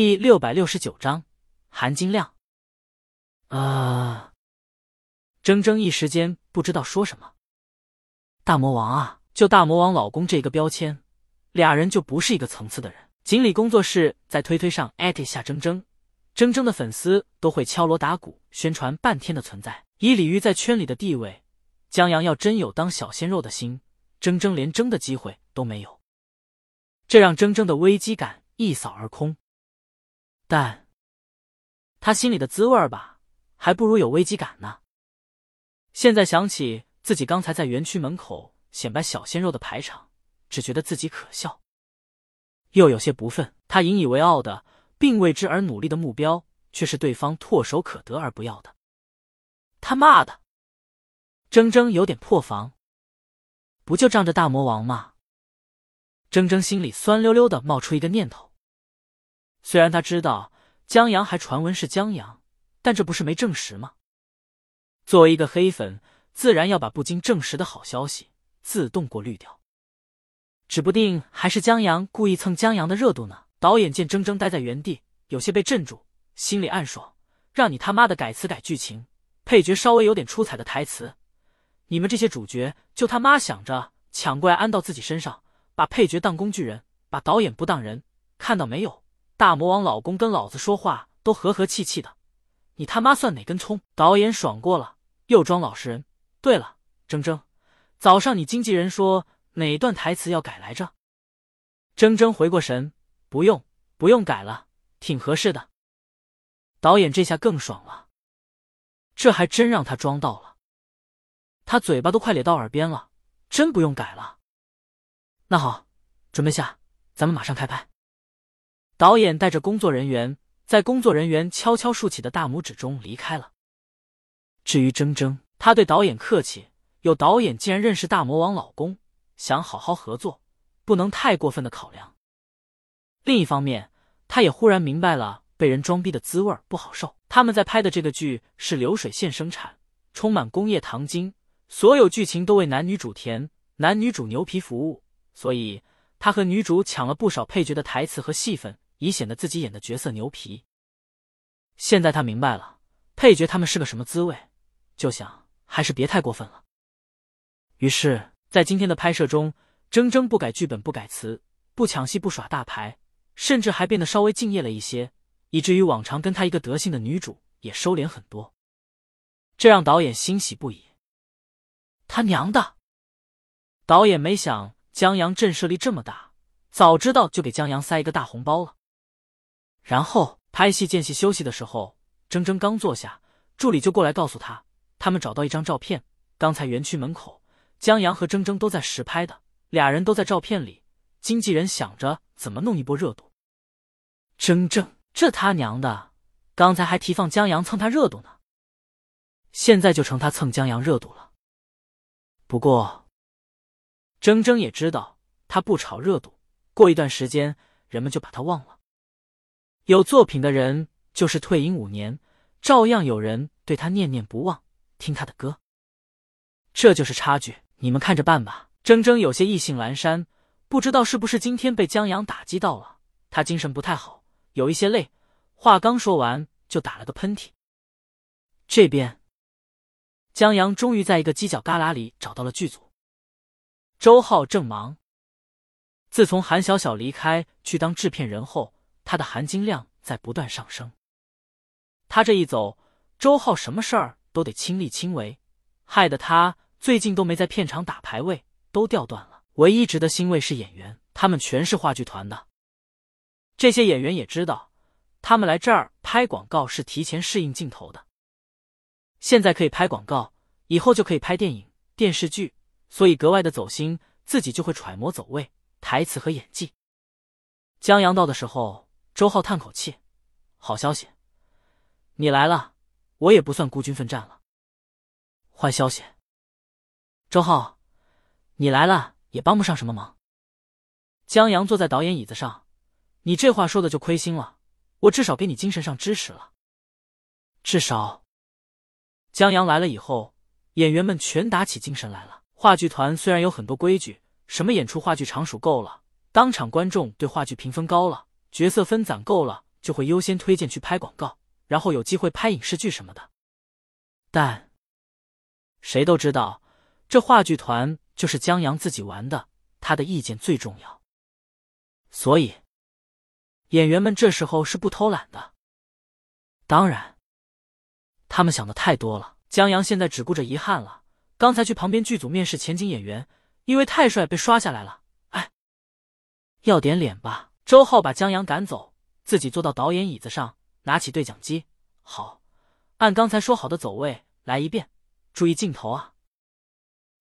第六百六十九章含金量。啊！铮铮一时间不知道说什么。大魔王啊，就大魔王老公这个标签，俩人就不是一个层次的人。锦鲤工作室在推推上艾特下铮铮，铮铮的粉丝都会敲锣打鼓宣传半天的存在。以鲤鱼在圈里的地位，江阳要真有当小鲜肉的心，铮铮连争的机会都没有。这让铮铮的危机感一扫而空。但他心里的滋味吧，还不如有危机感呢。现在想起自己刚才在园区门口显摆小鲜肉的排场，只觉得自己可笑，又有些不忿。他引以为傲的，并为之而努力的目标，却是对方唾手可得而不要的。他妈的！铮铮有点破防，不就仗着大魔王吗？铮铮心里酸溜溜的冒出一个念头，虽然他知道江阳还传闻是江阳，但这不是没证实吗？作为一个黑粉，自然要把不经证实的好消息自动过滤掉。指不定还是江阳故意蹭江阳的热度呢。导演见铮铮待在原地，有些被镇住，心里暗爽：让你他妈的改词改剧情，配角稍微有点出彩的台词，你们这些主角就他妈想着抢过来安到自己身上。把配角当工具人，把导演不当人，看到没有？大魔王老公跟老子说话都和和气气的，你他妈算哪根葱？导演爽过了，又装老实人。对了，铮铮，早上你经纪人说哪段台词要改来着？铮铮回过神，不用，不用改了，挺合适的。导演这下更爽了，这还真让他装到了，他嘴巴都快咧到耳边了，真不用改了。那好，准备下，咱们马上开拍。导演带着工作人员，在工作人员悄悄竖起的大拇指中离开了。至于铮铮，他对导演客气，有导演竟然认识大魔王老公，想好好合作，不能太过分的考量。另一方面，他也忽然明白了被人装逼的滋味不好受。他们在拍的这个剧是流水线生产，充满工业糖精，所有剧情都为男女主甜，男女主牛皮服务。所以，他和女主抢了不少配角的台词和戏份，以显得自己演的角色牛皮。现在他明白了配角他们是个什么滋味，就想还是别太过分了。于是，在今天的拍摄中，铮铮不改剧本、不改词、不抢戏、不耍大牌，甚至还变得稍微敬业了一些，以至于往常跟他一个德性的女主也收敛很多，这让导演欣喜不已。他娘的！导演没想。江阳震慑力这么大，早知道就给江阳塞一个大红包了。然后拍戏间隙休息的时候，铮铮刚坐下，助理就过来告诉他，他们找到一张照片，刚才园区门口，江阳和铮铮都在实拍的，俩人都在照片里。经纪人想着怎么弄一波热度。铮铮，这他娘的，刚才还提放江阳蹭他热度呢，现在就成他蹭江阳热度了。不过。铮铮也知道，他不炒热度，过一段时间人们就把他忘了。有作品的人，就是退隐五年，照样有人对他念念不忘，听他的歌。这就是差距，你们看着办吧。铮铮有些意兴阑珊，不知道是不是今天被江阳打击到了，他精神不太好，有一些累。话刚说完，就打了个喷嚏。这边，江阳终于在一个犄角旮旯里找到了剧组。周浩正忙。自从韩小小离开去当制片人后，他的含金量在不断上升。他这一走，周浩什么事儿都得亲力亲为，害得他最近都没在片场打排位，都掉段了。唯一值得欣慰是演员，他们全是话剧团的。这些演员也知道，他们来这儿拍广告是提前适应镜头的。现在可以拍广告，以后就可以拍电影、电视剧。所以格外的走心，自己就会揣摩走位、台词和演技。江阳到的时候，周浩叹口气：“好消息，你来了，我也不算孤军奋战了。”坏消息，周浩，你来了也帮不上什么忙。江阳坐在导演椅子上：“你这话说的就亏心了，我至少给你精神上支持了。至少，江阳来了以后，演员们全打起精神来了。”话剧团虽然有很多规矩，什么演出话剧场数够了，当场观众对话剧评分高了，角色分攒够了，就会优先推荐去拍广告，然后有机会拍影视剧什么的。但谁都知道，这话剧团就是江阳自己玩的，他的意见最重要。所以，演员们这时候是不偷懒的。当然，他们想的太多了。江阳现在只顾着遗憾了。刚才去旁边剧组面试前景演员，因为太帅被刷下来了。哎，要点脸吧！周浩把江阳赶走，自己坐到导演椅子上，拿起对讲机。好，按刚才说好的走位来一遍，注意镜头啊！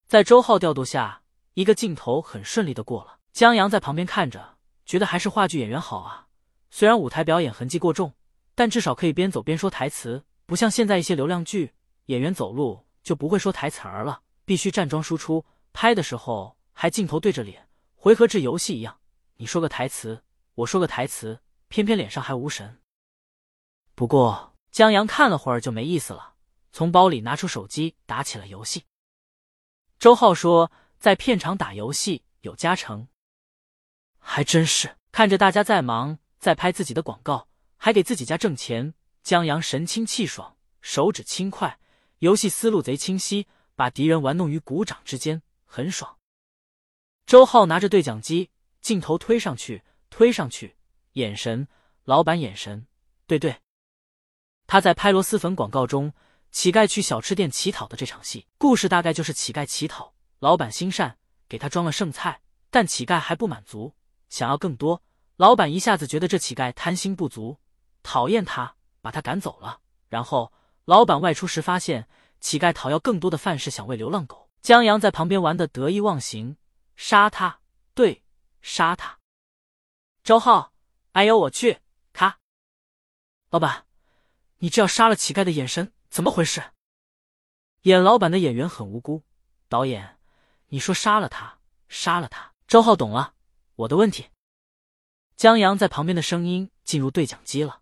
在周浩调度下，一个镜头很顺利的过了。江阳在旁边看着，觉得还是话剧演员好啊。虽然舞台表演痕迹过重，但至少可以边走边说台词，不像现在一些流量剧演员走路。就不会说台词儿了，必须站桩输出。拍的时候还镜头对着脸，回合制游戏一样。你说个台词，我说个台词，偏偏脸上还无神。不过江阳看了会儿就没意思了，从包里拿出手机打起了游戏。周浩说，在片场打游戏有加成，还真是。看着大家在忙，在拍自己的广告，还给自己家挣钱，江阳神清气爽，手指轻快。游戏思路贼清晰，把敌人玩弄于股掌之间，很爽。周浩拿着对讲机，镜头推上去，推上去，眼神，老板眼神，对对。他在拍螺蛳粉广告中，乞丐去小吃店乞讨的这场戏，故事大概就是乞丐乞讨，老板心善，给他装了剩菜，但乞丐还不满足，想要更多。老板一下子觉得这乞丐贪心不足，讨厌他，把他赶走了，然后。老板外出时发现乞丐讨要更多的饭食，想喂流浪狗。江阳在旁边玩的得意忘形，杀他！对，杀他！周浩，哎呦我去！咔！老板，你这要杀了乞丐的眼神怎么回事？演老板的演员很无辜。导演，你说杀了他，杀了他。周浩懂了，我的问题。江阳在旁边的声音进入对讲机了，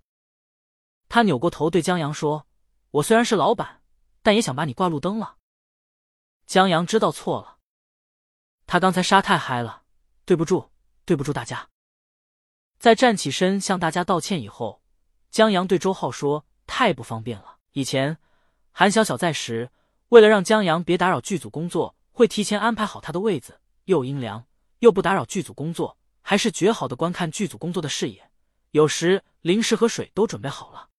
他扭过头对江阳说。我虽然是老板，但也想把你挂路灯了。江阳知道错了，他刚才杀太嗨了，对不住，对不住大家。在站起身向大家道歉以后，江阳对周浩说：“太不方便了。以前韩小小在时，为了让江阳别打扰剧组工作，会提前安排好他的位子，又阴凉又不打扰剧组工作，还是绝好的观看剧组工作的视野。有时零食和水都准备好了。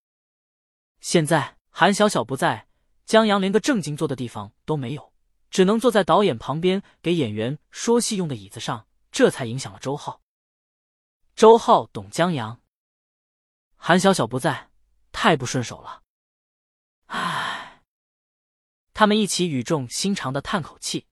现在。”韩小小不在，江阳连个正经坐的地方都没有，只能坐在导演旁边给演员说戏用的椅子上，这才影响了周浩。周浩董江阳，韩小小不在，太不顺手了。唉，他们一起语重心长的叹口气。